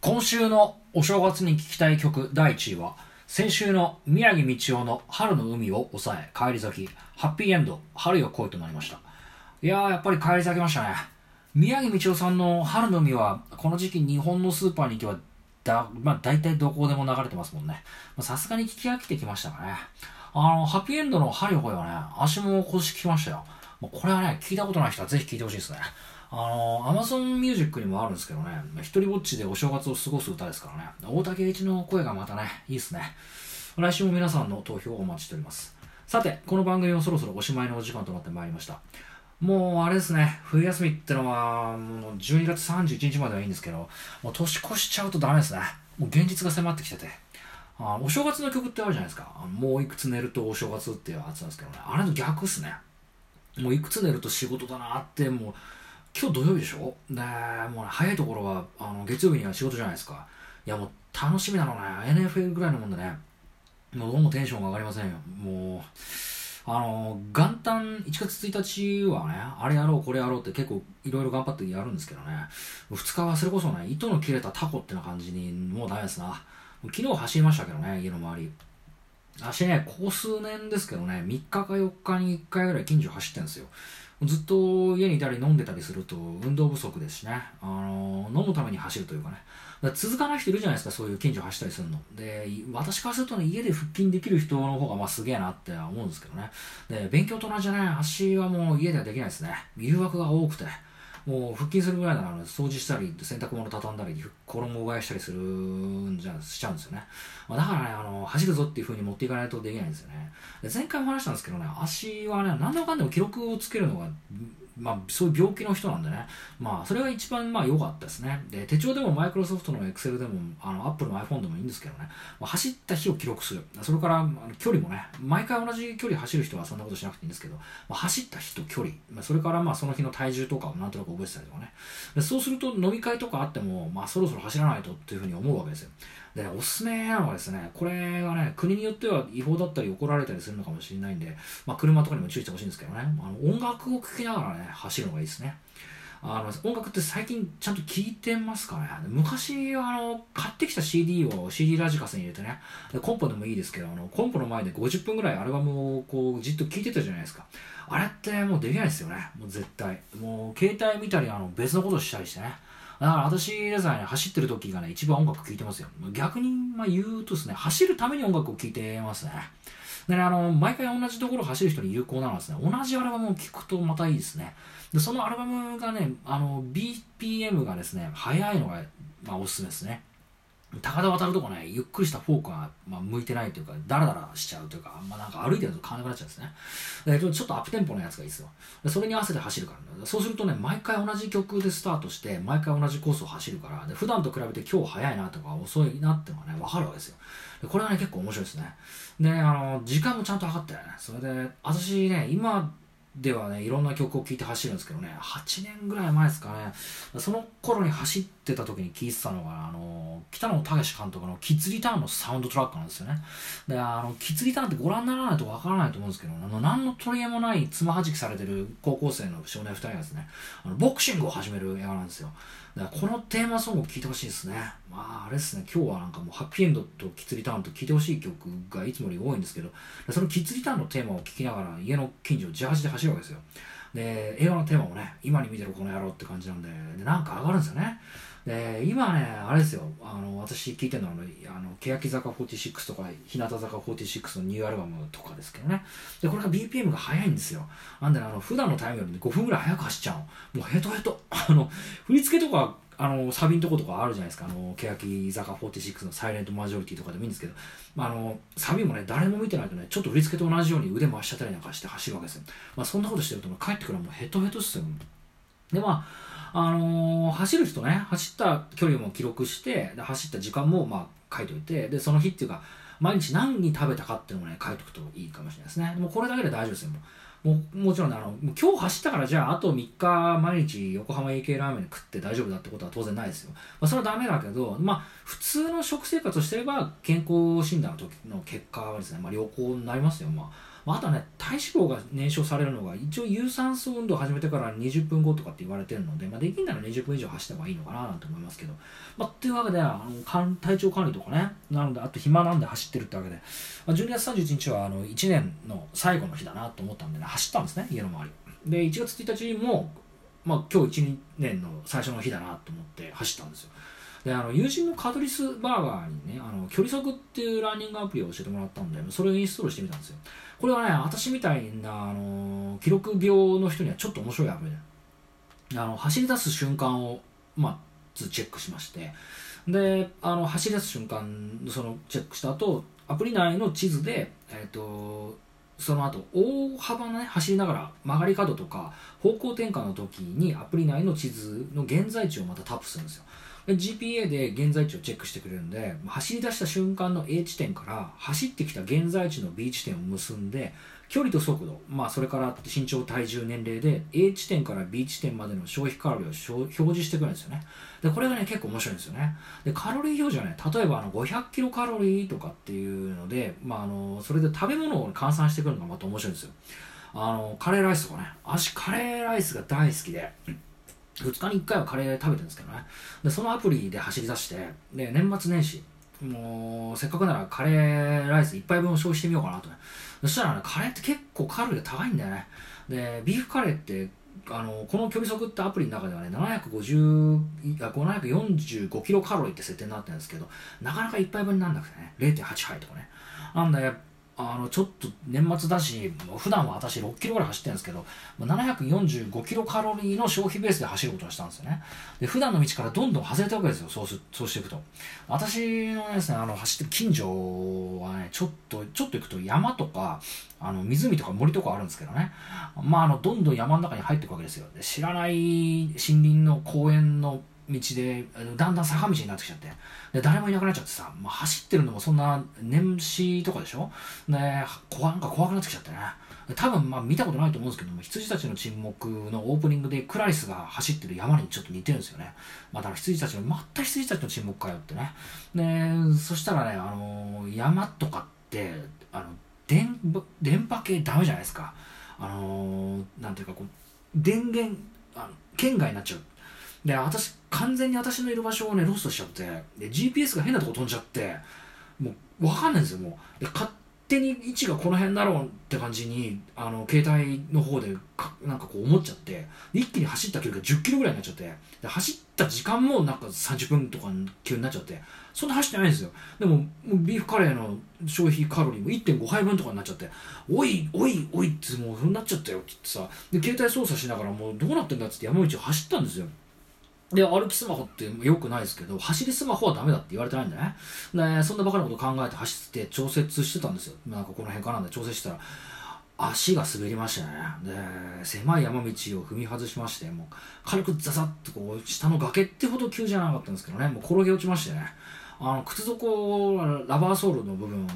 今週のお正月に聴きたい曲第1位は先週の宮城道夫の春の海を抑え帰り咲きハッピーエンド春よ来いとなりました。いやーやっぱり帰り咲きましたね。宮城道夫さんの春の海はこの時期日本のスーパーに行けばだ、まあ、大体どこでも流れてますもんね。さすがに聞き飽きてきましたかね。あのハッピーエンドの春よ来いはね足も腰聞きましたよ。もうこれはね聞いたことない人はぜひ聞いてほしいですね。あの、アマゾンミュージックにもあるんですけどね、一人ぼっちでお正月を過ごす歌ですからね、大竹栄一の声がまたね、いいっすね。来週も皆さんの投票をお待ちしております。さて、この番組もそろそろおしまいのお時間となってまいりました。もうあれですね、冬休みってのは、もう12月31日まではいいんですけど、もう年越しちゃうとダメですね。もう現実が迫ってきてて。あお正月の曲ってあるじゃないですか。もういくつ寝るとお正月っていうやつなんですけどね。あれの逆っすね。もういくつ寝ると仕事だなって、もう、今日土曜日でしょ？で、もう、ね、早いところは、あの、月曜日には仕事じゃないですか。いや、もう、楽しみなのね。NFL ぐらいのもんでね。もう、どうもテンションが上がりませんよ。もう、あの、元旦1月1日はね、あれやろう、これやろうって結構いろいろ頑張ってやるんですけどね、2日はそれこそね、糸の切れたタコってな感じにもうダメですな。昨日走りましたけどね、家の周り。足ね、ここ数年ですけどね、3日か4日に1回ぐらい近所走ってんですよ。ずっと家にいたり飲んでたりすると運動不足ですしね、あの飲むために走るというかね、か続かない人いるじゃないですか、そういう近所走ったりするの。で、私からするとね、家で腹筋できる人の方がまあすげえなって思うんですけどね。で、勉強と同じじゃない、足はもう家ではできないですね。誘惑が多くて。もう腹筋するぐらいなら掃除したり洗濯物畳んだり衣替えしたりするんじゃしちゃうんですよね、まあ、だからねあの走るぞっていう風に持っていかないとできないんですよね。で前回も話したんですけどね足はね何でもかんでも記録をつけるのがまあ、そういう病気の人なんでね、まあ、それが一番まあ良かったですね。で、手帳でもマイクロソフトの Excel でも、あの、Apple の iPhone でもいいんですけどね、まあ、走った日を記録する。それから、距離もね、毎回同じ距離走る人はそんなことしなくていいんですけど、まあ、走った日と距離、まあ、それからまあその日の体重とかをなんとなく覚えてたりとかね。でそうすると飲み会とかあっても、まあ、そろそろ走らないとっていうふうに思うわけですよ。で、おすすめなのはですね、これがね、国によっては違法だったり怒られたりするのかもしれないんで、まあ、車とかにも注意してほしいんですけどね、あの音楽を聴きながらね、走るのがいいですね。あの音楽って最近ちゃんと聴いてますかね？昔あの買ってきた CD を CD ラジカセに入れてねでコンポでもいいですけどあのコンポの前で50分ぐらいアルバムをこうじっと聴いてたじゃないですかあれってもうできないですよねもう絶対もう携帯見たりあの別のことしたりしてねだから私でさえ、ね、走ってる時がね、一番音楽聴いてますよ。逆にま言うとですね、走るために音楽を聴いてますね。でね、あの、毎回同じところ走る人に有効なのはですね、同じアルバムを聴くとまたいいですね。で、そのアルバムがね、あの、BPM がですね、速いのが、まあ、おすすめですね。高田渡るとこね、ゆっくりしたフォークが、まあ、向いてないというか、ダラダラしちゃうというか、ま、なんか歩いてると買わなくなっちゃうんですね。でちょっとアップテンポのやつがいいですよ。それに合わせて走るから、ね、そうするとね、毎回同じ曲でスタートして、毎回同じコースを走るから、で普段と比べて今日早いなとか遅いなってのがね、わかるわけですよ。でこれはね、結構面白いですね。で、あの、時間もちゃんと測ってね、それで、私ね、今、ではねいろんな曲を聴いて走るんですけどね8年ぐらい前ですかね。その頃に走ってた時に聴いてたのがあの北野武監督の「キッズリターン」のサウンドトラックなんですよね。であのキッズリターンってご覧にならないとわからないと思うんですけどあの何の取り柄もないつまはじきされてる高校生の少年2人がですねあのボクシングを始める映画なんですよ。だからこのテーマソングを聴いてほしいですね。まあ、あれですね、今日はなんかもうハッピーエンドとキッズリターンと聴いてほしい曲がいつもより多いんですけど、そのキッズリターンのテーマを聴きながら家の近所をジャージで走るわけですよ。で、映画のテーマもね、今に見てるこの野郎って感じなんで、でなんか上がるんですよね。で、今ね、あれですよ、あの、私聞いてるのは、あの、欅坂46とか、日向坂46のニューアルバムとかですけどね。で、これが BPM が速いんですよ。なんで、あの、普段のタイムより5分ぐらい早く走っちゃう。もうヘトヘト。あの、振り付けとか、あの、サビのとことかあるじゃないですか。あの、欅坂46のサイレントマジョリティとかでもいいんですけど、まあ、あの、サビもね、誰も見てないとね、ちょっと振り付けと同じように腕回しちゃったりなんかして走るわけですよ。まあ、そんなことしてると、帰ってくるのもヘトヘトっすよ。で、まあ、あのー、走る人ね、走った距離も記録して、で走った時間もまあ書いといて、で、その日っていうか、毎日何に食べたかっていうのもね、書いとくといいかもしれないですね。もうこれだけで大丈夫ですよ。もうもちろん、ね、あの今日走ったからじゃああと3日毎日横浜 AK ラーメン食って大丈夫だってことは当然ないですよ、まあ、それはダメだけど、まあ、普通の食生活をしてれば健康診断の時の結果はですね、まあ、良好になりますよ、まあまあ、とね体脂肪が燃焼されるのが一応有酸素運動を始めてから20分後とかって言われてるので、まあ、できんなら20分以上走った方がいいのかななんて思いますけど、まあ、っていうわけであの体調管理とかね。なのであと暇なんで走ってるってわけで、まあ、12月31日はあの1年の最後の日だなと思ったんでね走ったんですね家の周り。で1月1日も、まあ、今日1年の最初の日だなと思って走ったんですよ。であの友人のカトリスバーガーにねあの距離測っていうランニングアプリを教えてもらったんでそれをインストールしてみたんですよ。これはね私みたいなあの記録病の人にはちょっと面白いアプリであの走り出す瞬間をまあチェックしましてであの走り出す瞬間そのチェックした後アプリ内の地図で、えっ、ー、とその後大幅なね走りながら曲がり角とか方向転換の時にアプリ内の地図の現在地をまたタップするんですよ。GPA で現在地をチェックしてくれるんで走り出した瞬間の A 地点から走ってきた現在地の B 地点を結んで距離と速度、まあ、それから身長体重年齢で A 地点から B 地点までの消費カロリーを表示してくれるんですよね。でこれがね結構面白いんですよね。でカロリー表示はね例えばあの500キロカロリーとかっていうので、まあ、あのそれで食べ物を換算してくるのがまた面白いんですよ。あのカレーライスとかね。私カレーライスが大好きで。2日に1回はカレー食べてるんですけどね。でそのアプリで走り出してで年末年始もうせっかくならカレーライス1杯分を消費してみようかなとね。そしたらねカレーって結構カロリーが高いんだよね。でビーフカレーってあのこの距離測ってアプリの中ではね750 545キロカロリーって設定になってるんですけどなかなか1杯分にならなくてね0.8杯とかね。なんであのちょっと年末だし普段は私6キロぐらい走ってるんですけど745キロカロリーの消費ベースで走ることにしたんですよね。で普段の道からどんどん外れていくわけですよそうすそうしていくと。私のですねあの走って近所はねちょっとちょっと行くと山とかあの湖とか森とかあるんですけどね。まああのどんどん山の中に入っていくわけですよ。で知らない森林の公園の道でだんだん坂道になってきちゃって。で誰もいなくなっちゃってさ、まあ、走ってるのもそんな年始とかでしょ？で怖なんか怖くなってきちゃってね。多分まあ見たことないと思うんですけども羊たちの沈黙のオープニングでクラリスが走ってる山にちょっと似てるんですよね、まあ、だから羊たちのまた羊たちの沈黙かよってね。でそしたらね、あの、山とかってあの電電波系ダメじゃないですか。あのー、なんていうかこう電源あの圏外になっちゃう。で、私、完全に私のいる場所をね、ロストしちゃって、で、GPS が変なとこ飛んじゃって、もう、わかんないんですよ、もう。で、勝手に位置がこの辺だろうって感じに、あの、携帯の方でか、なんかこう思っちゃって、一気に走った距離が10キロぐらいになっちゃって、で、走った時間もなんか30分とか急になっちゃって、そんな走ってないんですよ。でも、ビーフカレーの消費カロリーも1.5杯分とかになっちゃって、おい、おい、おいってもうそうなっちゃったよって言ってさ、で、携帯操作しながらもうどうなってんだっつって山道を走ったんですよ。で、歩きスマホって良くないですけど、走りスマホはダメだって言われてないんだね。で、そんなバカなこと考えて走って調節してたんですよ。なんかこの辺かなんで調整したら、足が滑りましたね。で、狭い山道を踏み外しまして、もう軽くザザッとこう、下の崖ってほど急じゃなかったんですけどね、もう転げ落ちましてね。あの、靴底、ラバーソールの部分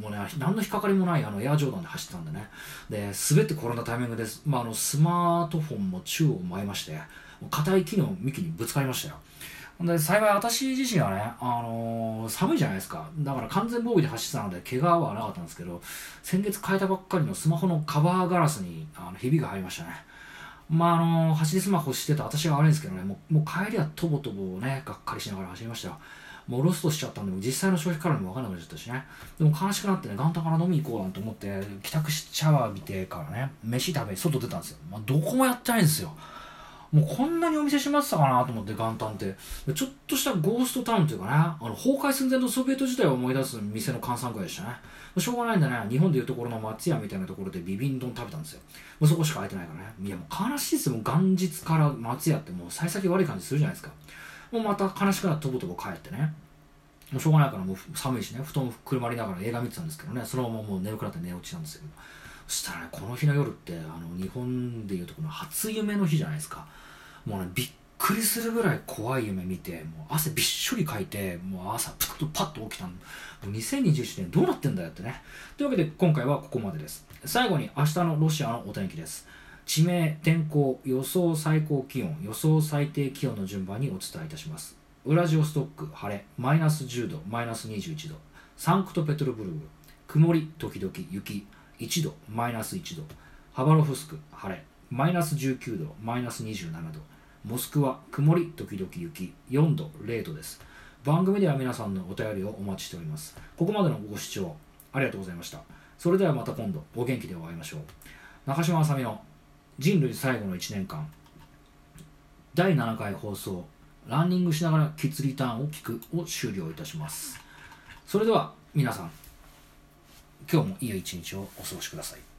もね、何の引っかかりもないあのエアジョーダンで走ってたんでね。で、滑って転んだタイミングです。まあ、あの、スマートフォンも宙を舞いまして、硬い木の幹にぶつかりましたよで幸い私自身はね、あのー、寒いじゃないですかだから完全防備で走ってたので怪我はなかったんですけど先月変えたばっかりのスマホのカバーガラスにあのひびが入りましたねまああのー、走りスマホしてた私は悪いんですけどねもうもう帰りはとぼとぼねがっかりしながら走りましたよもうロストしちゃったんで実際の消費カロリーも分からなくなっちゃったしね。でも悲しくなってね元旦から飲み行こうなんて思って帰宅しシャワー浴びてからね。飯食べ外出たんですよ、まあ、どこもやってないんですよ。もうこんなにお店閉まってたかなと思って元旦って。ちょっとしたゴーストタウンというかねあの崩壊寸前のソビエト時代を思い出す店の閑散会でしたね。しょうがないんだね。日本でいうところの松屋みたいなところでビビン丼食べたんですよ。もうそこしか空いてないからね。いやもう悲しいですよ。もう元日から松屋ってもう幸先悪い感じするじゃないですか。もうまた悲しくなってとぼとぼ帰ってね。もうしょうがないからもう寒いしね。布団車りながら映画見てたんですけどね。そのままもう眠くなって寝落ちなんですよそしたらねこの日の夜ってあの日本でいうとこの初夢の日じゃないですか。もうねびっくりするぐらい怖い夢見てもう汗びっしょりかいてもう朝パッとパッと起きたのもう2021年どうなってんだよってね。というわけで今回はここまでです。最後に明日のロシアのお天気です。地名天候予想最高気温予想最低気温の順番にお伝えいたします。ウラジオストック晴れマイナス10度マイナス21度サンクトペトルブルグ曇り時々雪1度マイナス1度。ハバロフスク晴れマイナス19度マイナス27度モスクワ曇り時々雪4度0度です。番組では皆さんのお便りをお待ちしております。ここまでのご視聴ありがとうございました。それではまた今度お元気でお会いしましょう。中島あさみの人類最後の1年間。第7回放送ランニングしながらキッズリターンを聞くを終了いたします。それでは皆さん今日もいい一日をお過ごしください。